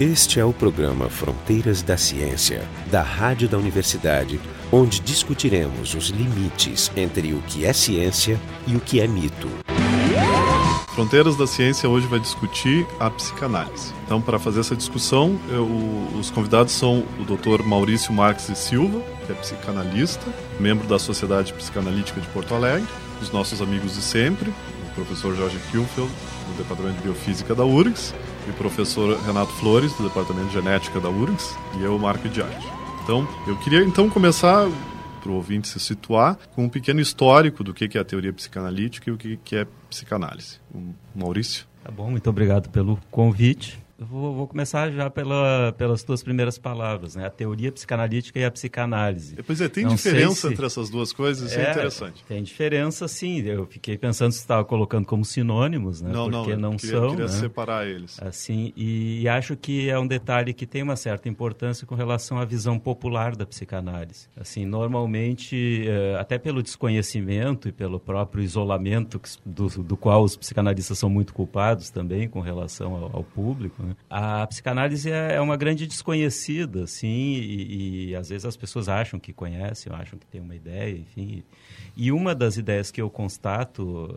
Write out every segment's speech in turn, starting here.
Este é o programa Fronteiras da Ciência, da Rádio da Universidade, onde discutiremos os limites entre o que é ciência e o que é mito. Fronteiras da Ciência hoje vai discutir a psicanálise. Então, para fazer essa discussão, eu, os convidados são o Dr. Maurício Marques e Silva, que é psicanalista, membro da Sociedade Psicanalítica de Porto Alegre, os nossos amigos de sempre, o professor Jorge Kielfeld, do Departamento de Biofísica da URGS, e o professor Renato Flores, do Departamento de Genética da URGS, e eu, Marco Diage. Então, eu queria então começar para o ouvinte se situar com um pequeno histórico do que é a teoria psicanalítica e o que é psicanálise. Maurício? Tá bom, muito obrigado pelo convite. Vou, vou, começar já pela, pelas tuas primeiras palavras, né? A teoria psicanalítica e a psicanálise. Pois é, tem Não diferença se... entre essas duas coisas? Isso é, é, interessante. Tem diferença, sim. Eu fiquei pensando se estava colocando como sinônimos, né? Não, Porque não, não queria, são. queria né? separar eles. Assim, e, e, acho que é um detalhe que tem uma certa importância com relação à visão popular da psicanálise. Assim, normalmente, eh, até pelo desconhecimento e pelo próprio isolamento do, do qual os psicanalistas são muito culpados também com relação ao, ao público, né? A psicanálise é, é uma grande desconhecida, assim, e, e, às vezes as pessoas acham que conhecem, acham que tem uma ideia, enfim. E uma das ideias que eu constato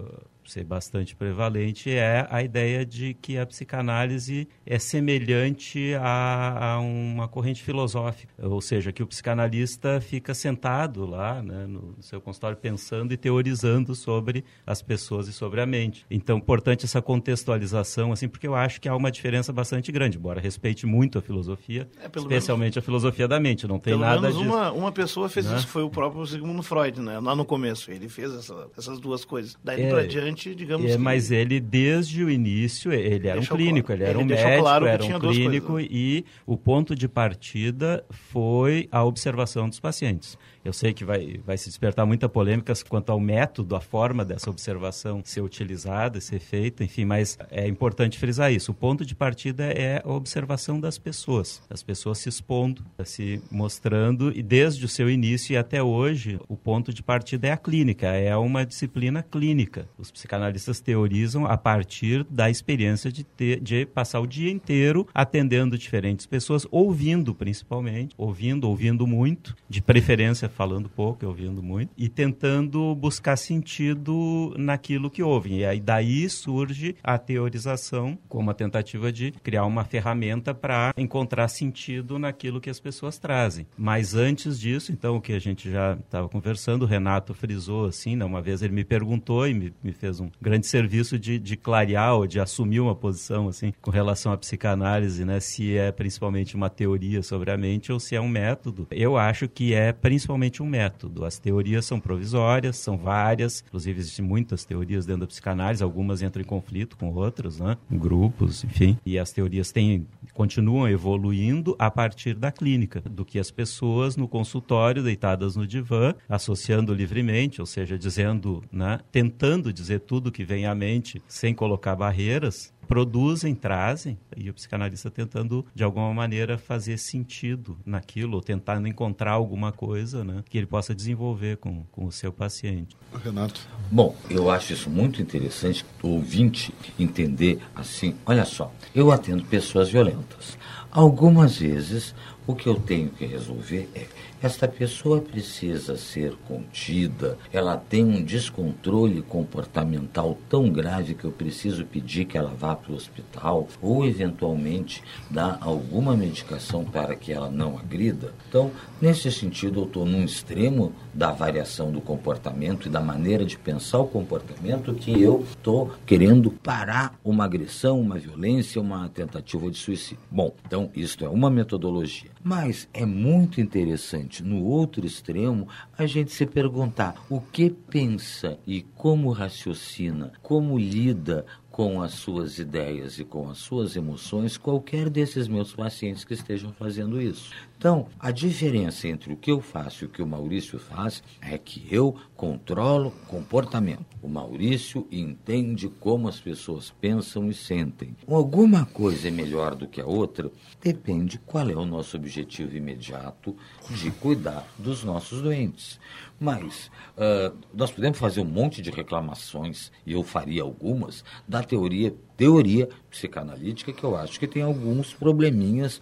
ser bastante prevalente é a ideia de que a psicanálise é semelhante a, a, uma corrente filosófica, ou seja, que o psicanalista fica sentado lá né, no seu consultório pensando e teorizando sobre as pessoas e sobre a mente. Então, importante essa contextualização, assim, porque eu acho que há uma diferença bastante grande, embora respeite muito a filosofia, é, especialmente menos, a filosofia da mente, não tem pelo nada menos disso. Uma, uma pessoa fez né? isso, foi o próprio Sigmund Freud, né? lá no começo, ele fez essa, essas duas coisas. Daí é, para diante digamos é, Mas ele, desde o início, ele era um clínico, claro. ele era ele um médico, claro era um clínico e o ponto de partida foi a observação dos pacientes. Eu sei que vai, vai se despertar muita polêmica quanto ao método, a forma dessa observação ser utilizada, ser feita, enfim, mas é importante frisar isso. O ponto de partida é a observação das pessoas, as pessoas se expondo, se mostrando, e desde o seu início e até hoje, o ponto de partida é a clínica, é uma disciplina clínica. Os psicanalistas teorizam a partir da experiência de, ter, de passar o dia inteiro atendendo diferentes pessoas, ouvindo principalmente, ouvindo, ouvindo muito, de preferência falando pouco e ouvindo muito, e tentando buscar sentido naquilo que ouvem. E aí daí surge a teorização como a tentativa de criar uma ferramenta para encontrar sentido naquilo que as pessoas trazem. Mas antes disso, então, o que a gente já estava conversando, o Renato frisou assim, né? uma vez ele me perguntou e me, me fez um grande serviço de, de clarear ou de assumir uma posição assim com relação à psicanálise, né? Se é principalmente uma teoria sobre a mente ou se é um método. Eu acho que é principalmente um método. As teorias são provisórias, são várias, inclusive existem muitas teorias dentro da psicanálise, algumas entram em conflito com outras, né? grupos, enfim. E as teorias têm, continuam evoluindo a partir da clínica, do que as pessoas no consultório, deitadas no divã, associando livremente, ou seja, dizendo, né? tentando dizer tudo que vem à mente sem colocar barreiras, produzem, trazem, e o psicanalista tentando, de alguma maneira, fazer sentido naquilo, ou tentando encontrar alguma coisa né, que ele possa desenvolver com, com o seu paciente. Renato. Bom, eu acho isso muito interessante, o ouvinte entender assim, olha só, eu atendo pessoas violentas. Algumas vezes, o que eu tenho que resolver é esta pessoa precisa ser contida, ela tem um descontrole comportamental tão grave que eu preciso pedir que ela vá para o hospital ou, eventualmente, dar alguma medicação para que ela não agrida. Então, nesse sentido, eu estou num extremo da variação do comportamento e da maneira de pensar o comportamento que eu estou querendo parar uma agressão, uma violência, uma tentativa de suicídio. Bom, então, isto é uma metodologia. Mas é muito interessante no outro extremo, a gente se perguntar o que pensa e como raciocina, como lida com as suas ideias e com as suas emoções qualquer desses meus pacientes que estejam fazendo isso. Então, a diferença entre o que eu faço e o que o Maurício faz é que eu controlo comportamento. O Maurício entende como as pessoas pensam e sentem. Alguma coisa é melhor do que a outra, depende qual é o nosso objetivo imediato de cuidar dos nossos doentes. Mas uh, nós podemos fazer um monte de reclamações, e eu faria algumas, da teoria teoria psicanalítica que eu acho que tem alguns probleminhas,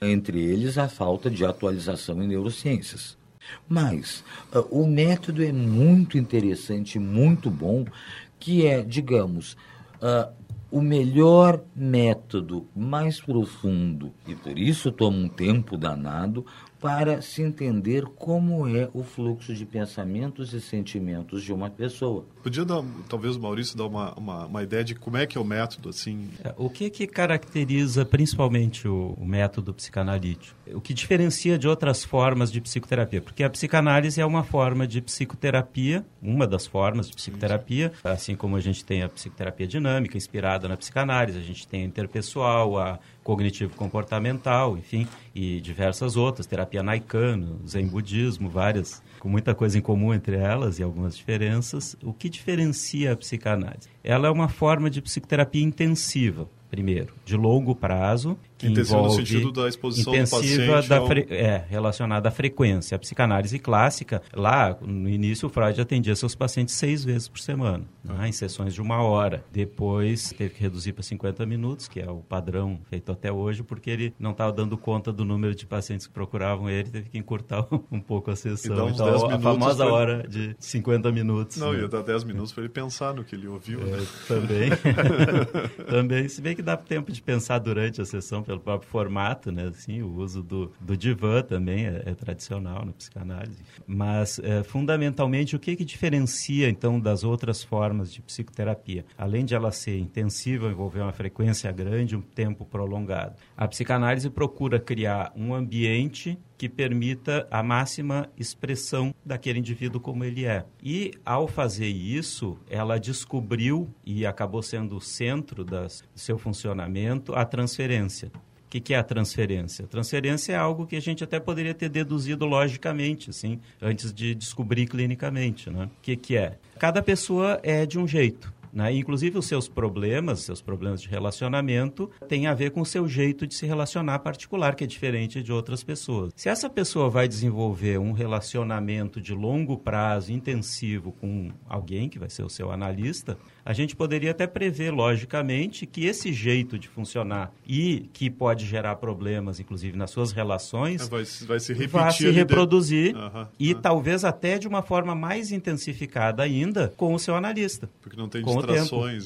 entre eles a falta de atualização em neurociências. Mas uh, o método é muito interessante, muito bom, que é, digamos, uh, o melhor método, mais profundo, e por isso toma um tempo danado, para se entender como é o fluxo de pensamentos e sentimentos de uma pessoa. Podia dar, talvez o Maurício dar uma, uma, uma, ideia de como é que é o método assim? É, o que que caracteriza principalmente o, o, método psicanalítico? O que diferencia de outras formas de psicoterapia? Porque a psicanálise é uma forma de psicoterapia, uma das formas de psicoterapia, assim como a gente tem a psicoterapia dinâmica inspirada na psicanálise, a gente tem a interpessoal, a cognitivo-comportamental, enfim, e diversas outras, terapia naicano, zen budismo, várias, com muita coisa em comum entre elas e algumas diferenças. O que diferencia a psicanálise? Ela é uma forma de psicoterapia intensiva, primeiro, de longo prazo, que intensiva envolve no sentido da exposição intensiva do paciente ao... é, relacionada à frequência. A psicanálise clássica, lá no início o Freud atendia seus pacientes seis vezes por semana, né, uhum. em sessões de uma hora. Depois teve que reduzir para 50 minutos, que é o padrão feito até hoje, porque ele não estava dando conta do número de pacientes que procuravam ele, teve que encurtar um pouco a sessão. Então, a famosa pra... hora de 50 minutos. Não, né? ia dar 10 minutos para ele pensar no que ele ouviu. É, né? Também. também. Se bem que dá tempo de pensar durante a sessão, pelo próprio formato, né? Assim, o uso do, do divã também é, é tradicional na psicanálise. Mas, é, fundamentalmente, o que, que diferencia, então, das outras formas de psicoterapia? Além de ela ser intensiva, envolver uma frequência grande, um tempo prolongado. A psicanálise procura criar um ambiente que permita a máxima expressão daquele indivíduo como ele é. E, ao fazer isso, ela descobriu, e acabou sendo o centro das, do seu funcionamento, a transferência. O que, que, é a transferência? Transferência é algo que a gente até poderia ter deduzido logicamente, assim, antes de descobrir clinicamente. Né? O que, que é? Cada pessoa é de um jeito. Né? Inclusive, os seus problemas, seus problemas de relacionamento, têm a ver com o seu jeito de se relacionar particular, que é diferente de outras pessoas. Se essa pessoa vai desenvolver um relacionamento de longo prazo, intensivo, com alguém que vai ser o seu analista, a gente poderia até prever, logicamente, que esse jeito de funcionar e que pode gerar problemas, inclusive nas suas relações, vai, vai se repetir, vai se reproduzir de... uhum, e uhum. talvez até de uma forma mais intensificada ainda com o seu analista. Porque não tem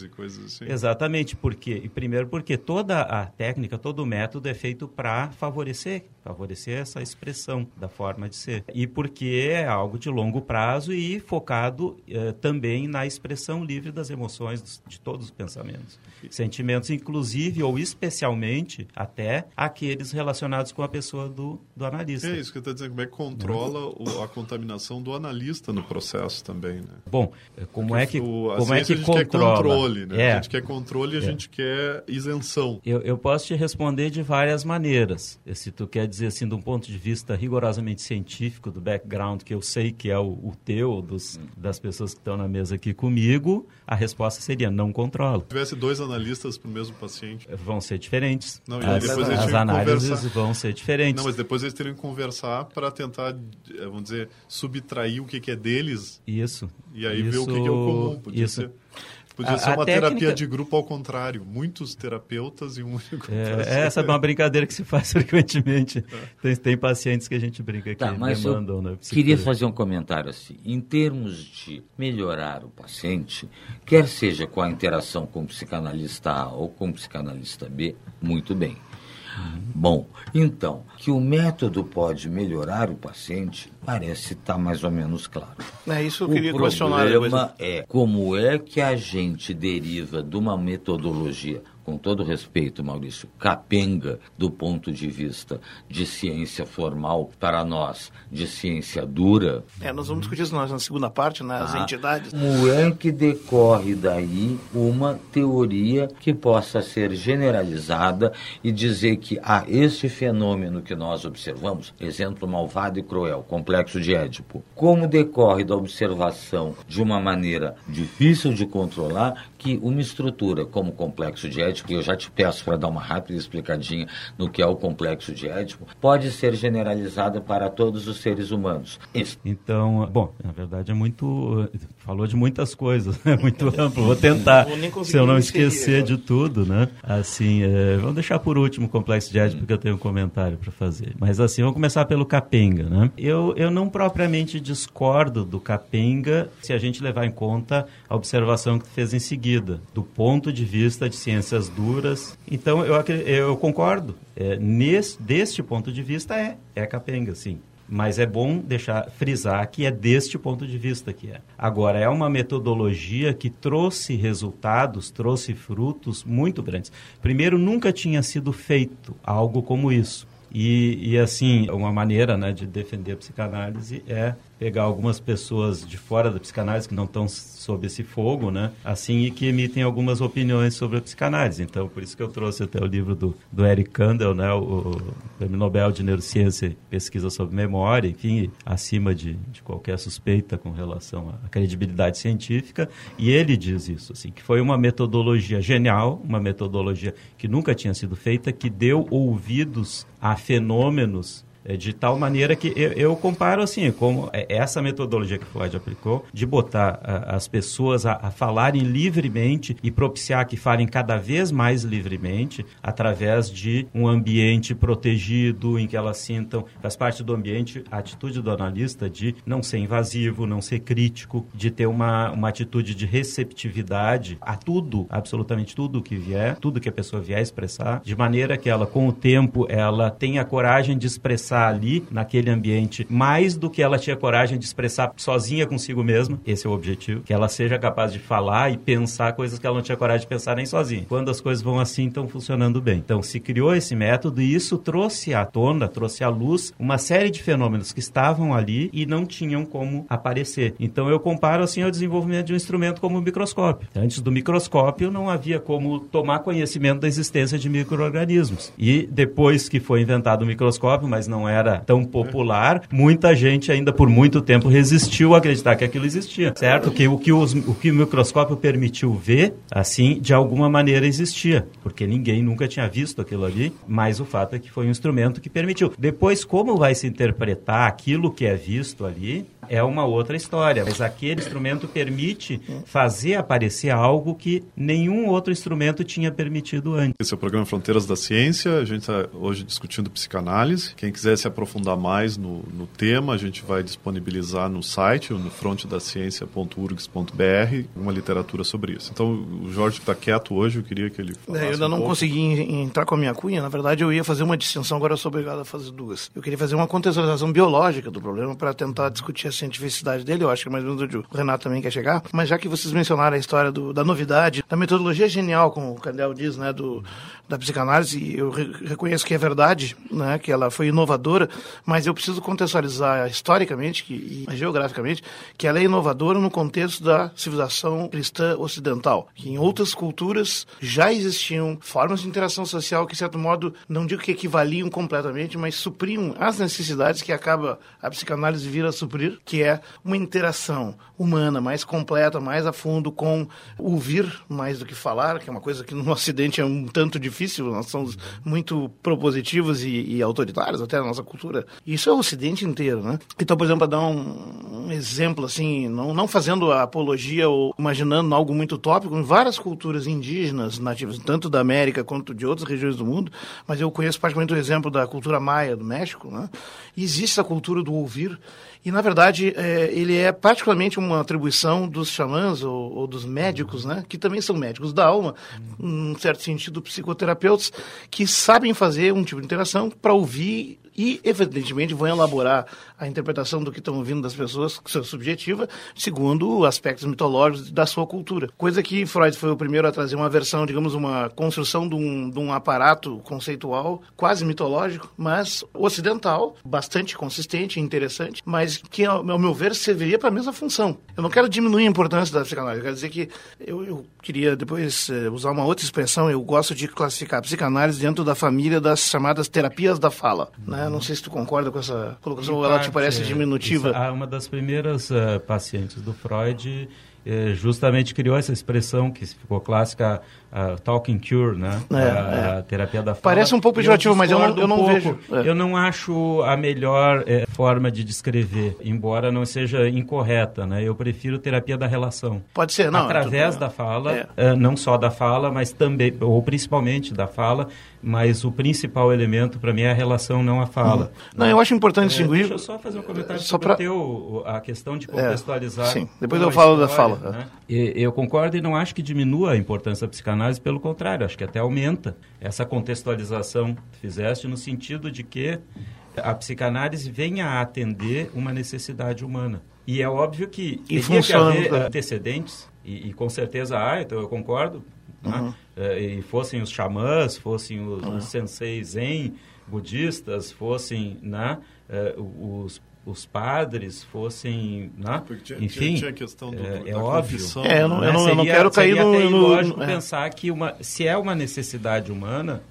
e coisas assim. Exatamente, porque e primeiro porque toda a técnica, todo o método é feito para favorecer, favorecer essa expressão da forma de ser e porque é algo de longo prazo e focado eh, também na expressão livre das emoções de todos os pensamentos. Sentimentos, inclusive ou especialmente até aqueles relacionados com a pessoa do, do analista. É isso que eu estou dizendo, como é que controla o, a contaminação do analista no processo também, né? Bom, como Porque é que, o, como é que controla? controle, né? É. A gente quer controle e a é. gente quer isenção. Eu, eu posso te responder de várias maneiras. Se tu quer dizer assim, de um ponto de vista rigorosamente científico, do background que eu sei que é o, o teu, dos, das pessoas que estão na mesa aqui comigo, a resposta seria não controlo. Se tivesse dois analistas para o mesmo paciente? Vão ser diferentes. Não, as, as análises vão ser diferentes. Não, mas depois eles teriam que conversar para tentar, eh, vamos dizer, subtrair o que, que é deles. Isso. E aí isso, ver o que, que é o comum. Podia isso. ser. Podia a, ser uma técnica... terapia de grupo ao contrário. Muitos terapeutas e um único. É, essa é uma brincadeira que se faz frequentemente. É. Tem, tem, pacientes que a gente brinca aqui, tá, mas demandam. Eu né, queria fazer um comentário assim. Em termos de melhorar o paciente, quer seja com a interação com o psicanalista A ou com o psicanalista B, muito bem. Bom, então, que o método pode melhorar o paciente parece estar tá mais ou menos claro. É isso que eu queria questionar. O problema é como é que a gente deriva de uma metodologia com todo respeito, Maurício, capenga do ponto de vista de ciência formal para nós, de ciência dura. É, nós vamos discutir isso na segunda parte, né, as ah, entidades. Como é que decorre daí uma teoria que possa ser generalizada e dizer que ah, esse fenômeno que nós observamos, exemplo malvado e cruel, complexo de Édipo, como decorre da observação de uma maneira difícil de controlar que uma estrutura como o complexo de Édipo Édipo, e eu já te peço para dar uma rápida explicadinha no que é o complexo de Édipo, pode ser generalizada para todos os seres humanos. Isso. Então, bom, na verdade é muito. Falou de muitas coisas, é muito amplo. Vou tentar, se eu não esquecer de tudo, né? Assim, é, vamos deixar por último o complexo de Édipo, porque eu tenho um comentário para fazer. Mas assim, vamos começar pelo Capenga, né? Eu, eu não propriamente discordo do Capenga se a gente levar em conta a observação que fez em seguida, do ponto de vista de ciências duras. Então, eu, eu concordo. É, nesse, deste ponto de vista, é, é capenga, sim. Mas é bom deixar frisar que é deste ponto de vista que é. Agora, é uma metodologia que trouxe resultados, trouxe frutos muito grandes. Primeiro, nunca tinha sido feito algo como isso. E, e assim, uma maneira né, de defender a psicanálise é pegar algumas pessoas de fora da psicanálise que não estão sob esse fogo, né? Assim, e que emitem algumas opiniões sobre a psicanálise. Então, por isso que eu trouxe até o livro do, do Eric Kandel, né? O, Prêmio Nobel de Neurociência Pesquisa sobre Memória, enfim, acima de, de qualquer suspeita com relação à credibilidade científica. E ele diz isso, assim, que foi uma metodologia genial, uma metodologia que nunca tinha sido feita, que deu ouvidos a fenômenos de tal maneira que eu, eu, comparo assim, como é, essa metodologia que o Freud aplicou, de botar as pessoas a, a, falarem livremente e propiciar que falem cada vez mais livremente através de um ambiente protegido, em que elas sintam, faz parte do ambiente, a atitude do analista de não ser invasivo, não ser crítico, de ter uma, uma atitude de receptividade a tudo, absolutamente tudo que vier, tudo que a pessoa vier expressar, de maneira que ela, com o tempo, ela tenha coragem de expressar expressar ali, naquele ambiente, mais do que ela tinha coragem de expressar sozinha consigo mesma. Esse é o objetivo. Que ela seja capaz de falar e pensar coisas que ela não tinha coragem de pensar nem sozinha. Quando as coisas vão assim, estão funcionando bem. Então, se criou esse método e isso trouxe à tona, trouxe à luz uma série de fenômenos que estavam ali e não tinham como aparecer. Então, eu comparo assim ao desenvolvimento de um instrumento como o microscópio. Antes do microscópio, não havia como tomar conhecimento da existência de micro-organismos. E depois que foi inventado o microscópio, mas não era tão popular, muita gente ainda por muito tempo resistiu a acreditar que aquilo existia, certo? Que o que, os, o, que o microscópio permitiu ver, assim, de alguma maneira existia, porque ninguém nunca tinha visto aquilo ali, mas o fato é que foi um instrumento que permitiu. Depois, como vai se interpretar aquilo que é visto ali, é uma outra história. Mas aquele instrumento permite fazer aparecer algo que nenhum outro instrumento tinha permitido antes. Esse é o programa Fronteiras da Ciência. A gente está hoje discutindo psicanálise. Quem quiser se aprofundar mais no, no tema, a gente vai disponibilizar no site, no frontedaciencia.urgs.br, uma literatura sobre isso. Então, o Jorge está quieto hoje, eu queria que ele é, Eu ainda um não pouco. consegui entrar com a minha cunha. Na verdade, eu ia fazer uma distinção, agora eu sou obrigado a fazer duas. Eu queria fazer uma contextualização biológica do problema para tentar discutir cientificidade dele, eu acho que é mais ou menos o Renato também quer chegar. Mas já que vocês mencionaram a história do, da novidade, da metodologia genial, como o Candel diz, né, do, da psicanálise, eu re reconheço que é verdade, né, que ela foi inovadora, mas eu preciso contextualizar historicamente que, e geograficamente que ela é inovadora no contexto da civilização cristã ocidental, que em outras culturas já existiam formas de interação social que, de certo modo, não digo que equivaliam completamente, mas supriam as necessidades que acaba a psicanálise vir a suprir, que é uma interação humana mais completa, mais a fundo com ouvir mais do que falar, que é uma coisa que no Ocidente é um tanto difícil, nós somos muito propositivos e, e autoritários até na nossa cultura. Isso é o Ocidente inteiro, né? Então, por exemplo, para dar um, um, exemplo assim, não, não fazendo apologia ou imaginando algo muito tópico, em várias culturas indígenas nativas, tanto da América quanto de outras regiões do mundo, mas eu conheço praticamente o exemplo da cultura maia do México, né? Existe a cultura do ouvir e, na verdade, é, ele é particularmente uma atribuição dos xamãs ou, ou, dos médicos, né? que também são médicos da alma, num certo sentido, psicoterapeutas, que sabem fazer um tipo de interação para ouvir e, evidentemente, vão elaborar a interpretação do que estão ouvindo das pessoas, que é subjetiva, segundo aspectos mitológicos da sua cultura. Coisa que Freud foi o primeiro a trazer uma versão, digamos, uma construção de um, de um aparato conceitual quase mitológico, mas ocidental, bastante consistente e interessante, mas que, ao meu ver, serviria para a mesma função. Eu não quero diminuir a importância da psicanálise, eu quero dizer que eu, eu queria depois eh, usar uma outra expressão, eu gosto de classificar a psicanálise dentro da família das chamadas terapias da fala, né? Não sei se tu concorda com essa colocação, ela te parece diminutiva. Isso, uma das primeiras uh, pacientes do Freud eh, justamente criou essa expressão que ficou clássica, a talking cure, né? É, a, é. a terapia da fala. Parece um pouco pejorativo, mas eu não- eu não um vejo. É. Eu não acho a melhor eh, forma de descrever, embora não seja incorreta, né? Eu prefiro terapia da relação. Pode ser, não. Através tudo- da fala, É. não só da fala, mas também, ou principalmente da fala, mas o principal elemento para mim é a relação, não a fala. Não, eu acho importante É, distinguir. deixa eu só fazer um comentário Só sobre pra- o teu, a questão de contextualizar. sim. Depois eu falo da história, fala. né? E- Eu concordo e não acho que diminua a importância da psicanálise, pelo contrário, acho que até aumenta essa contextualização que fizeste no sentido de que a psicanálise venha a atender uma necessidade humana. E é óbvio que E teria funciona, que haver né? antecedentes, e, e com certeza há, então eu concordo, né? Uhum. Eh, e fossem os xamãs, fossem os, os senseis zen budistas, fossem né? eh, os, os padres, fossem... Né? Porque tinha, Enfim, tinha, tinha a questão do, é, é óbvio. É, eu não- né? eu não- seria, quero cair no- até no- ilógico é. pensar que uma, se é uma necessidade humana,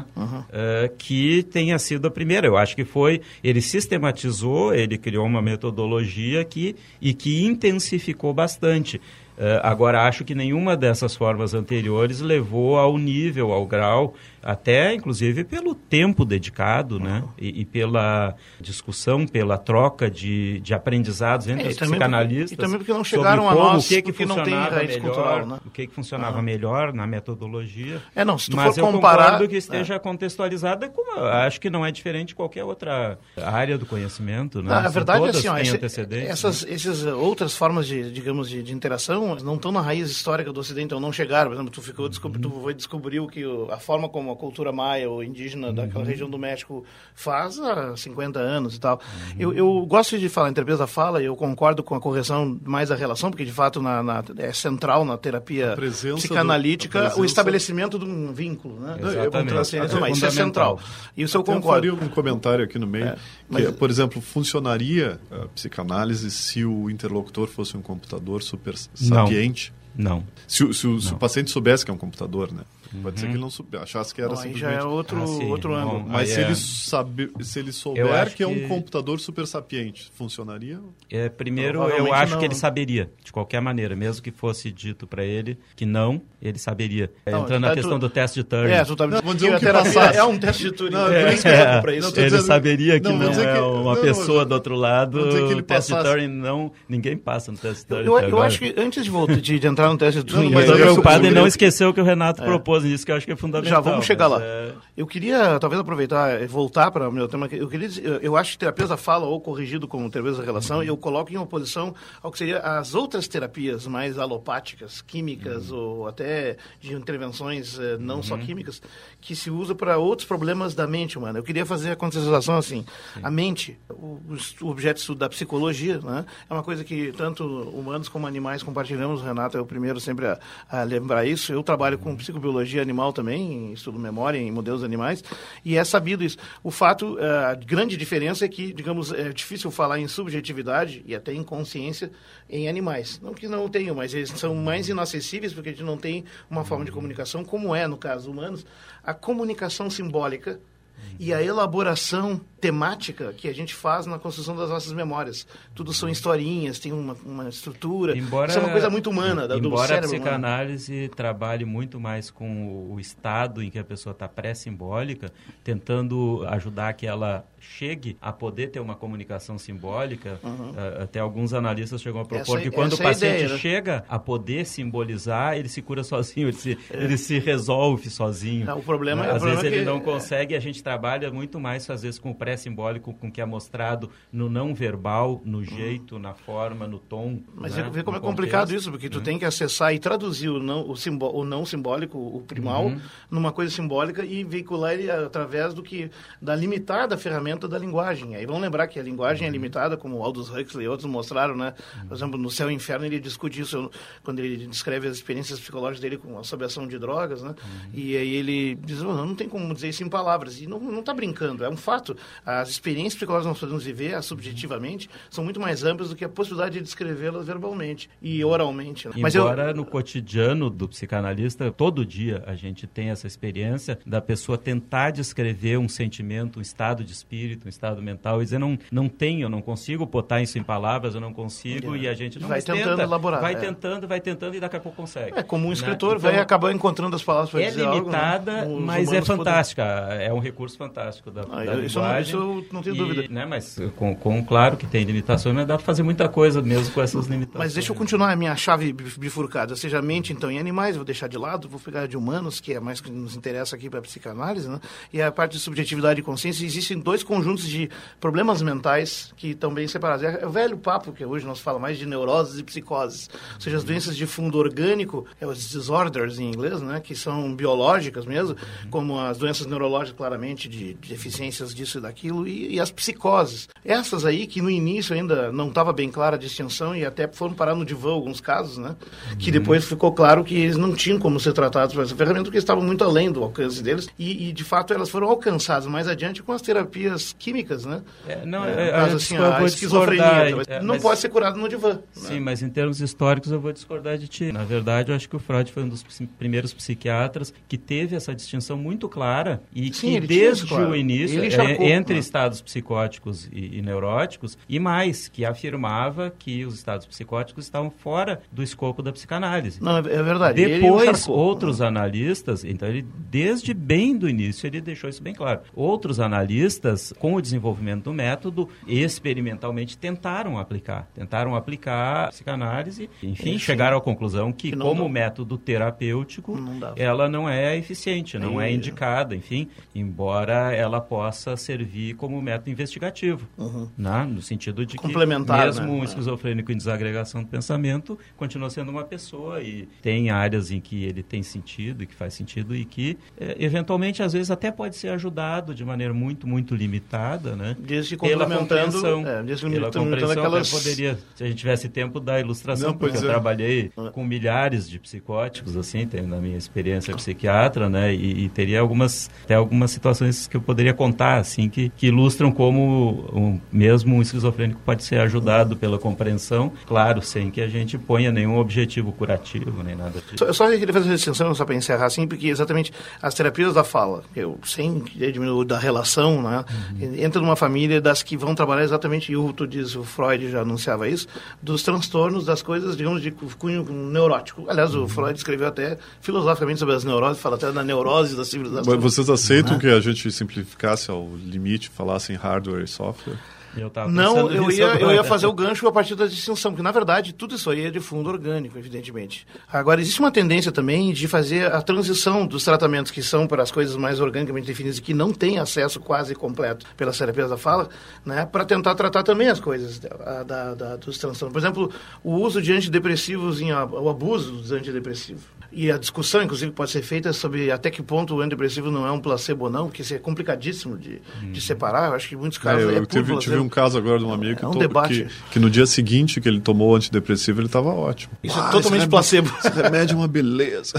eh, que tenha sido a primeira. Eu acho que foi, ele sistematizou, ele criou uma metodologia que, e que intensificou bastante. Eh, agora, acho que nenhuma dessas formas anteriores levou ao nível, ao grau, até inclusive pelo tempo dedicado, né? E, e pela discussão, pela troca de, de aprendizados entre É, os psicanalistas. porque- e também porque não chegaram a nós, o que, que funcionava melhor, cultural, né? o que, que funcionava melhor na metodologia. É, não, se tu Mas for eu comparar. concordo que esteja contextualizada como eu acho que não é diferente de qualquer outra área do conhecimento, né? Na verdade, todas assim, ó, esse- essas, né? essas outras formas de, digamos, de, de interação não estão na raiz histórica do Ocidente, ou não chegaram. Por exemplo, tu, ficou, descob- tu foi descobrir o que a forma como a cultura maia ou indígena daquela região do México faz há 50 anos e tal. Eu, eu gosto de falar em terapia da fala, e eu concordo com a correção mais da relação, porque de fato na, na- é central na terapia A do- psicanalítica a presença- o estabelecimento de um vínculo, né? Exatamente. Assim, É mas isso é central. Isso eu Até eu concordo. faria um comentário aqui no meio. É, que, mas- por exemplo, funcionaria a psicanálise se o interlocutor fosse um computador super sapiente? Não. Se, o- se o, se o paciente soubesse que é um computador, né? Pode ser que ele não soube, achasse que era Bom, aí já simplesmente... é outro, Ah, sim. outro Bom, ângulo. Mas se, é- ele sabe, se ele Eu souber acho que é um que- computador super sapiente, funcionaria? É, primeiro, eu acho não. que ele saberia, de qualquer maneira, mesmo que fosse dito para ele que não, ele saberia. É, Não, Entrando tá- na questão tu- do teste de Turing. É, tu tá me Não, vou dizer que o a que passasse. é um teste de Turing. Não, é, é, isso que É, pra. Não, ele dizendo- saberia que não, não, é que- uma não, pessoa não, do outro lado. que o teste de Turing não, ninguém passa no teste de Turing. Eu, acho que antes de, voltar, de, de entrar no teste de Turing, Não, mas preocupado em sugerir- não esquecer o que o Renato propôs nisso, que eu acho que é fundamental. Já vamos chegar lá. é- Eu queria, talvez, aproveitar e voltar para o meu tema. Eu queria dizer, eu- eu acho que terapia da fala, ou corrigido como terapia da relação, eu coloco em oposição ao que seria as outras terapias mais alopáticas, químicas, ou até de intervenções eh, não só químicas, que se usa para outros problemas da mente humana. Eu queria fazer a contextualização assim. A mente, o, o objeto de estudo da psicologia, né, é uma coisa que tanto humanos como animais compartilhamos. Renato é o primeiro sempre a, a lembrar isso. Eu trabalho com psicobiologia animal também, estudo memória em modelos animais, e é sabido isso. O fato, eh, a grande diferença é que, digamos, é difícil falar em subjetividade e até em consciência em animais. Não que não tenham, mas eles são mais inacessíveis porque a gente não tem uma forma de comunicação, como é no caso humanos, a comunicação simbólica e a elaboração temática que a gente faz na construção das nossas memórias. Tudo são historinhas, tem uma, uma estrutura. Embora, Isso é uma coisa muito humana, da, do embora a cérebro humano. psicanálise trabalhe muito mais com o, o estado em que a pessoa está pré-simbólica, tentando ajudar que ela chegue a poder ter uma comunicação simbólica. eh, até alguns analistas chegam a propor Essa é- que quando o é paciente ideia, né? chega a poder simbolizar, ele se cura sozinho, ele se, ele se resolve sozinho. Não, o problema- Né? o Às problema vezes é ele que- não consegue, a gente trabalha muito mais, às vezes, com o pré-simbólico, com o que é mostrado no não verbal, no jeito, na forma, no tom. Mas né? vê, como é complicado contexto. isso, porque tu tem que acessar e traduzir o não, o, simbo, o não simbólico, o primal, Uhum. numa coisa simbólica e veicular ele através do que da limitada ferramenta da linguagem. Aí vamos lembrar que a linguagem é Uhum. limitada, como Aldous Huxley e outros mostraram, né? Por exemplo, no Céu e Inferno ele discute isso quando ele descreve as experiências psicológicas dele com a sob ação de drogas, né? Uhum. E aí ele diz, "Oh, não tem como dizer isso em palavras. E não está brincando, é um fato. As experiências que nós podemos viver, subjetivamente, são muito mais amplas do que a possibilidade de descrevê-las verbalmente e oralmente. Né? Mas Embora eu... no cotidiano do psicanalista, todo dia a gente tem essa experiência da pessoa tentar descrever um sentimento, um estado de espírito, um estado mental, e dizer, não, não tenho, não consigo botar isso em palavras, eu não consigo, é. e a gente não vai tentando tenta, elaborar. Vai é. tentando, vai tentando, e daqui a pouco consegue. É como um né? escritor então, vai acabar encontrando as palavras para é dizer limitada, algo, né? mas é fantástica. Poder. É um recurso fantástico da, ah, da isso, linguagem. Isso eu não tenho e, dúvida. Né, mas com, com, claro que tem limitações, mas dá para fazer muita coisa mesmo com essas limitações. Mas deixa eu continuar a minha chave bifurcada. Seja mente, então, em animais, vou deixar de lado, vou pegar de humanos, que é mais que nos interessa aqui para a psicanálise, né? E a parte de subjetividade e consciência, existem dois conjuntos de problemas mentais que estão bem separados. É o velho papo que hoje nós fala mais de neuroses e psicoses. Ou seja, as doenças de fundo orgânico, é os disorders em inglês, né? Que são biológicas mesmo, como as doenças neurológicas, claramente, de, de deficiências disso e daquilo, e, e as psicoses. Essas aí que no início ainda não estava bem clara a distinção e até foram parar no divã alguns casos, né? Que uhum. depois ficou claro que eles não tinham como ser tratados por essa ferramenta, porque estavam muito além do alcance deles. E, e de fato, elas foram alcançadas mais adiante com as terapias químicas, né? É, não, é, é, assim, a esquizofrenia. É, não mas... pode ser curado no divã. Né? Sim, né? mas em termos históricos eu vou discordar de ti. Na verdade, eu acho que o Freud foi um dos primeiros psiquiatras que teve essa distinção muito clara e Sim, que desde claro. o início, é, entre estados psicóticos e, e neuróticos, e mais, que afirmava que os estados psicóticos estavam fora do escopo da psicanálise. Não, é verdade. Depois, outros analistas, então ele, desde bem do início, ele deixou isso bem claro. Outros analistas, com o desenvolvimento do método, experimentalmente tentaram aplicar. Tentaram aplicar a psicanálise, enfim, chegaram à conclusão que, que como dá. método terapêutico, não ela não é eficiente, não é indicada, enfim, embora ela possa servir como método investigativo, uhum. né? no sentido de que mesmo né? um esquizofrênico em desagregação do pensamento continua sendo uma pessoa e tem áreas em que ele tem sentido e que faz sentido e que é, eventualmente às vezes até pode ser ajudado de maneira muito muito limitada, né? Desde complementando, é, desde pela compreensão aquelas... poderia, se a gente tivesse tempo da ilustração, Não, porque eu é. trabalhei com milhares de psicóticos assim, tem na minha experiência psiquiatra, né? E, e, teria algumas até algumas situações que eu poderia contar assim que, que ilustram como um, mesmo um esquizofrênico pode ser ajudado pela compreensão, claro, sem que a gente ponha nenhum objetivo curativo, nem nada disso. Eu só queria fazer uma distinção, só para encerrar assim, porque exatamente as terapias da fala, eu sem diminuir da relação, né, uhum. entra numa família das que vão trabalhar exatamente, e o tu diz, o Freud já anunciava isso, dos transtornos, das coisas, digamos, de cunho neurótico. Aliás, uhum. o Freud escreveu até filosoficamente sobre as neuroses, fala até da neurose da civilização. Mas vocês aceitam uhum. que a gente simplificasse ao limite, falasse em hardware e software? Eu não, eu ia, eu ia fazer o gancho a partir da distinção, porque na verdade tudo isso aí é de fundo orgânico, evidentemente. Agora, existe uma tendência também de fazer a transição dos tratamentos que são para as coisas mais organicamente definidas e que não têm acesso quase completo pelas terapias da fala, né, para tentar tratar também as coisas da, da, da, dos transtornos. Por exemplo, o uso de antidepressivos, em, o abuso dos antidepressivos. E a discussão, inclusive, pode ser feita sobre até que ponto o antidepressivo não é um placebo ou não, porque isso é complicadíssimo de, hum. de separar. Eu acho que em muitos casos é, é eu tive, tive um caso agora de um amigo que, é um to... que, que, no dia seguinte que ele tomou o antidepressivo, ele estava ótimo. Isso é ah, é totalmente esse placebo. Esse remédio é uma beleza.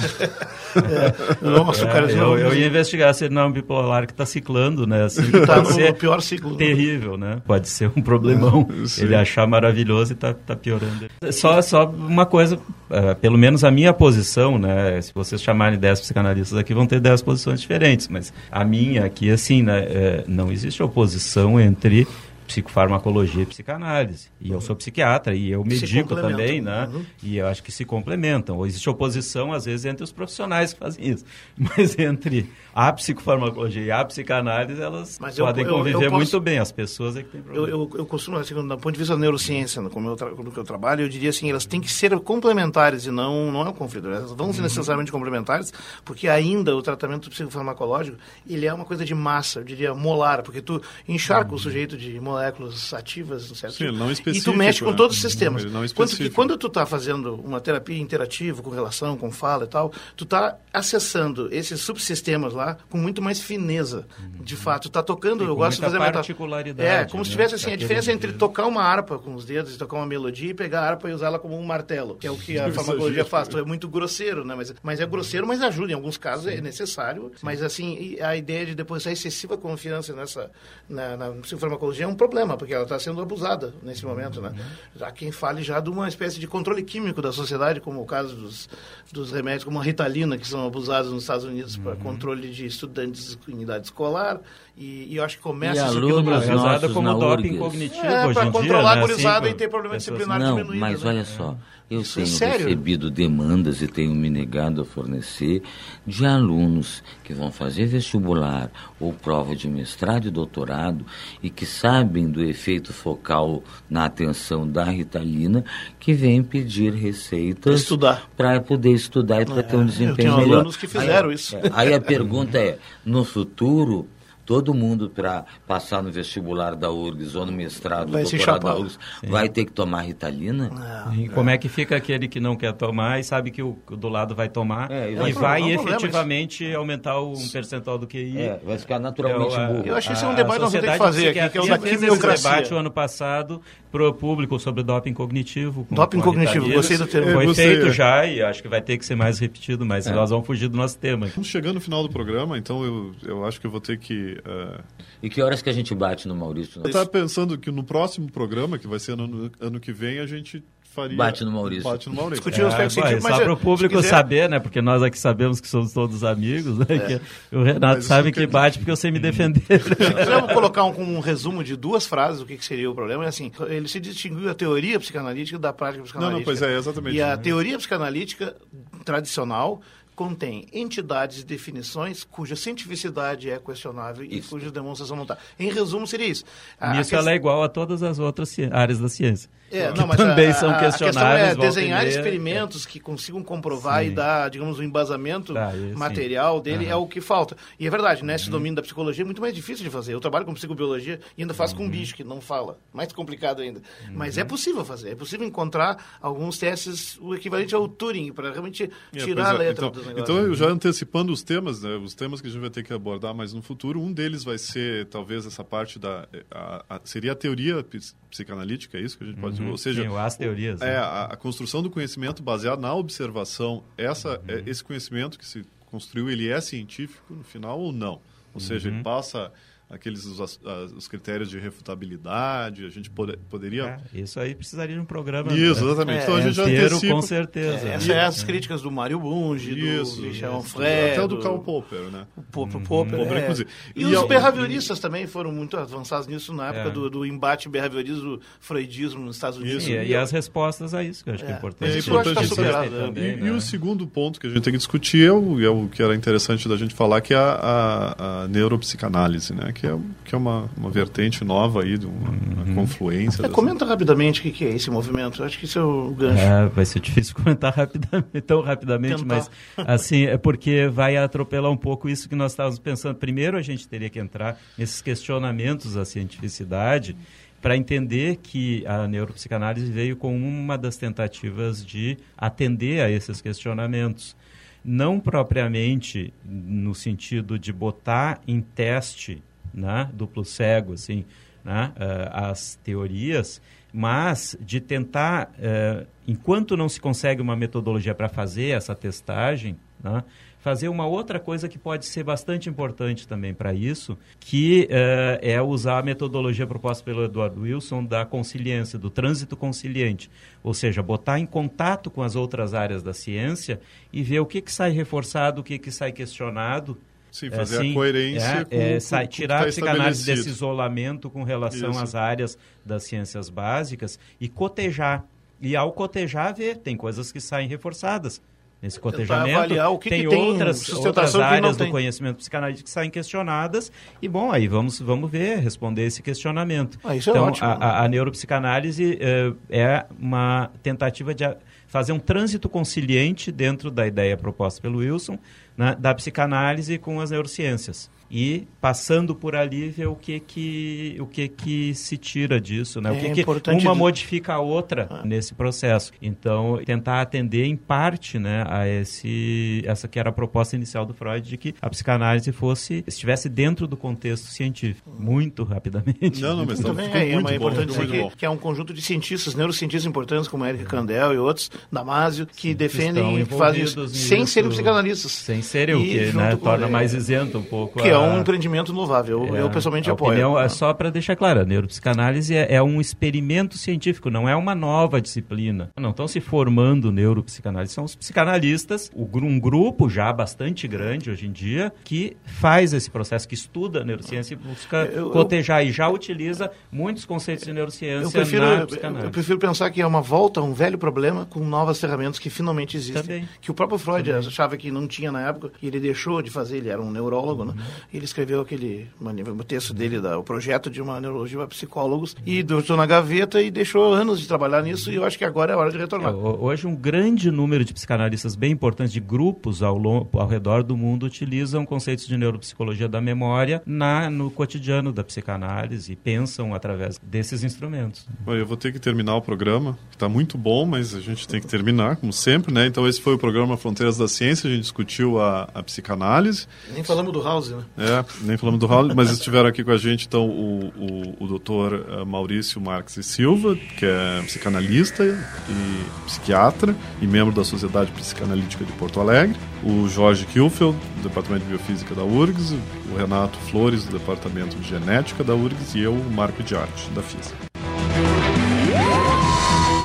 é. Nossa, é, cara, eu, eu, ia investigar se ele não é um bipolar que está ciclando, né? Assim, está no pior ciclo. Terrível, né? Pode ser um problemão. ele achar maravilhoso e está tá piorando. Só, só uma coisa, uh, pelo menos a minha posição, né? Se vocês chamarem 10 psicanalistas aqui, vão ter 10 posições diferentes, mas a minha aqui, assim, né? É, não existe oposição entre psicofarmacologia e psicanálise. E eu sou psiquiatra e eu medico também, né? Uhum. E eu acho que se complementam. Ou existe oposição, às vezes, entre os profissionais que fazem isso. Mas entre a psicofarmacologia e a psicanálise, elas Mas podem eu, conviver eu, posso... muito bem. As pessoas é que têm problema. Eu, eu, costumo, assim, do ponto de vista da neurociência, como eu, no que eu trabalho, eu diria assim, elas têm que ser complementares e não, não é um conflito. Elas vão ser uhum. necessariamente complementares, porque ainda o tratamento psicofarmacológico, ele é uma coisa de massa, eu diria molar, porque tu encharca uhum. o sujeito de molar moléculas ativas, certo? Sim, ele não é E específico. tu mexe com né? todos os sistemas. Ele não é Quando, que, específico. quando tu está fazendo uma terapia interativa, com relação, com fala e tal, tu está acessando esses subsistemas lá com muito mais fineza, de fato. Tu está tocando, E eu com gosto de fazer particularidade, É, como se né, tivesse assim, a daquele diferença entre tocar uma harpa com os dedos e tocar uma melodia e pegar a harpa e usá-la como um martelo, que é o que a farmacologia faz. É muito grosseiro, né? Mas, mas é grosseiro, mas ajuda. Em alguns casos é necessário. Mas assim, a ideia de depositar excessiva confiança nessa na, na psicofarmacologia é um problema, porque ela está sendo abusada nesse momento, né? Há quem fale já de uma espécie de controle químico da sociedade, como o caso dos, dos remédios como a Ritalina, que são abusados nos Estados Unidos para controle de estudantes em idade escolar. E, e eu acho que começa E isso aqui no alunos Brasil. É usada nossos como doping URGS. cognitivo É, hoje para em dia, controlar a né? gurizada Assim, e ter problema pessoas- disciplinar Não, diminuído. mas né? olha só, eu Isso é tenho sério. recebido demandas e tenho me negado a fornecer de alunos que vão fazer vestibular ou prova de mestrado e doutorado e que sabem do efeito focal na atenção da Ritalina, que vêm pedir receitas estudar. para poder estudar e para ter um eu desempenho tenho melhor. alunos que fizeram Aí- isso. é, Aí a pergunta é, no futuro todo mundo para passar no vestibular da URGS ou no mestrado, Vai doutorado da. URGS, vai ter que tomar Ritalina? E como é que fica aquele que não quer tomar e sabe que o o do lado vai tomar É, e vai- efetivamente aumentar um percentual do QI? É, vai ficar naturalmente É, o- a- burro. Eu acho que esse é um debate que nós vamos ter que fazer aqui, que é o da quimiocracia. debate o ano passado para o público sobre doping cognitivo. com- Doping cognitivo, gostei do termo. Foi É, você- feito já e acho que vai ter que ser mais repetido, mas nós vamos fugir do nosso tema. Estamos chegando no final do programa, então eu, eu acho que eu vou ter que. E que horas que a gente bate no Maurício? eu estava pensando que no próximo programa, que vai ser ano, ano que vem, a gente faria. Bate no Maurício. Bate no Maurício. Discutir os É, vai, científicos, só mas para o público quiser- saber, né? Porque nós aqui sabemos que somos todos amigos, né? que o Renato Mas sabe que que- bate porque eu sei me defender. Se quiser, eu vou colocar um, um resumo de duas frases o que, que seria o problema. É assim, ele se distinguiu a teoria psicanalítica da prática Não, psicanalítica. não, pois é, exatamente. E a teoria psicanalítica tradicional contém entidades e definições cuja cientificidade é questionável e Isso. cuja demonstração não está. Em resumo, seria isso. A- a Nisso questão- ela é igual a todas as outras ci- áreas da ciência. É, que não, mas também a, são a- a questão questionáveis. é desenhar experimentos que consigam comprovar Sim. e dar, digamos, um embasamento Tá, material dele Aham. é o que falta. E é verdade, Uhum. nesse domínio da psicologia é muito mais difícil de fazer. Eu trabalho com psicobiologia e ainda faço Uhum. com um bicho que não fala. Mais complicado ainda. Mas é possível fazer. É possível encontrar alguns testes, o equivalente ao Turing, para realmente É, tirar pois a é. letra então, dos negócios. então, eu já antecipando os temas, né, os temas que a gente vai ter que abordar mais no futuro, um deles vai ser, talvez, essa parte da... a- a- seria a teoria ps- psicanalítica, é isso que a gente pode dizer? Ou seja, Sim, as teorias. é, né? a, a construção do conhecimento baseado na observação, essa, é, esse conhecimento que se construiu, ele é científico no final ou não? Ou seja, ele passa aqueles os, os critérios de refutabilidade, a gente pode- poderia... É, isso aí precisaria de um programa Isso, né, exatamente. É, então a gente já inteiro, antecipa... com certeza. É, né? Essas são as críticas do Mário Bunge, Isso, do Michel isso. Onfray, Até o do Karl Popper, né? O Popper, Popper, Popper, é. inclusive. E, E os ao- behavioristas também foram muito avançados nisso na época É. do, do embate behaviorismo-freudismo nos Estados Unidos. Sim, e, e as respostas a isso, que eu acho que é É. importante. É Isso eu tá importante superado, dizer. né? também, E, né? e o segundo ponto que a gente tem que discutir é o, é o que era interessante da gente falar, que é a, a- a neuropsicanálise, né? Que é, que é uma, uma vertente nova aí, de uma, uma confluência. É, dessa- comenta rapidamente o que, que é esse movimento. Acho que isso é o gancho. É, vai ser difícil comentar rapidamente, tão rapidamente, Tentar. mas assim, é porque vai atropelar um pouco isso que nós estávamos pensando. Primeiro a gente teria que entrar nesses questionamentos à cientificidade para entender que a neuropsicanálise veio com uma das tentativas de atender a esses questionamentos. Não propriamente no sentido de botar em teste, né, duplo cego, assim, né, eh, as teorias, mas de tentar, eh, enquanto não se consegue uma metodologia para fazer essa testagem, né, fazer uma outra coisa que pode ser bastante importante também para isso, que eh, é usar a metodologia proposta pelo Eduardo Wilson da consiliência, do trânsito conciliante, ou seja, botar em contato com as outras áreas da ciência e ver o que, que sai reforçado, o que, que sai questionado, Sim, é, fazer sim, a coerência é, com, é, com- sai- com o que tirar tá a psicanálise desse isolamento com relação Isso. às áreas das ciências básicas e cotejar. E ao cotejar, ver, tem coisas que saem reforçadas. Nesse cotejamento, que tem, que tem outras, outras e áreas do tem. conhecimento psicanalítico que saem questionadas. E, bom, aí vamos, vamos ver, responder esse questionamento. Ah, isso é então, ótimo. a, a- a neuropsicanálise eh, é uma tentativa de fazer um trânsito conciliante dentro da ideia proposta pelo Wilson né, da psicanálise com as neurociências e passando por ali ver o que que o que que se tira disso, né? O É que, que importante uma de- modifica a outra nesse processo. Então, tentar atender em parte, né, a esse essa que era a proposta inicial do Freud de que a psicanálise fosse estivesse dentro do contexto científico, muito rapidamente. Não, não, mas Muito então bem, é, é muito uma- é bom, importante dizer muito que, bom. que é um conjunto de cientistas, neurocientistas importantes, como Eric Kandel e outros, Damasio, que defendem e estão fazem isso sem serem psicanalistas. sem serem o que né, torna é, mais isento um pouco Que é a- um empreendimento louvável. Eu, eu pessoalmente a apoio. opinião, é só para deixar claro, a neuropsicanálise é, é um experimento científico, não é uma nova disciplina. Não estão se formando neuropsicanálise, são os psicanalistas, um grupo já bastante grande hoje em dia, que faz esse processo, que estuda a neurociência e busca Eu- eu- cotejar e já utiliza muitos conceitos de neurociência Eu prefiro, na eu, psicanálise. eu prefiro pensar que é uma volta a um velho problema com novas ferramentas que finalmente existem. Também. Que o próprio Freud achava que não tinha na época e ele deixou de fazer, ele era um neurólogo, né? Ele escreveu aquele o texto dele, da, o projeto de uma neurologia para psicólogos, e deixou na gaveta e deixou anos de trabalhar nisso e eu acho que agora é a hora de É, retornar. ho- Hoje, um grande número de psicanalistas bem importantes, de grupos ao, ao redor do mundo, utilizam conceitos de neuropsicologia da memória na, no cotidiano da psicanálise e pensam através desses instrumentos. Eu vou ter que terminar o programa, que está muito bom, mas a gente tem que terminar, como sempre, né? Então esse foi o programa Fronteiras da Ciência, a gente discutiu a, a psicanálise, Nem falamos do House, né? É, nem falamos do Raul, mas estiveram aqui com a gente, então, o, o, o doutor eh, Maurício Marques e Silva, que é psicanalista e psiquiatra e membro da Sociedade Psicanalítica de Porto Alegre, o Jorge Kilfeld, do Departamento de Biofísica da URGS, o Renato Flores, do Departamento de Genética da URGS e eu, o Marco de Arte, da FISA.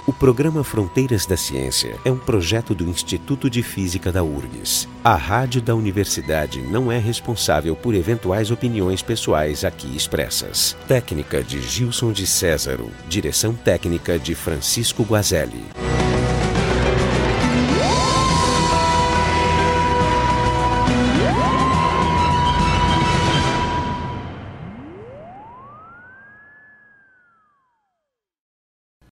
O programa Fronteiras da Ciência é um projeto do Instituto de Física da URGS. A rádio da universidade não é responsável por eventuais opiniões pessoais aqui expressas. Técnica de Gilson de Césaro. Direção técnica de Francisco Guazelli.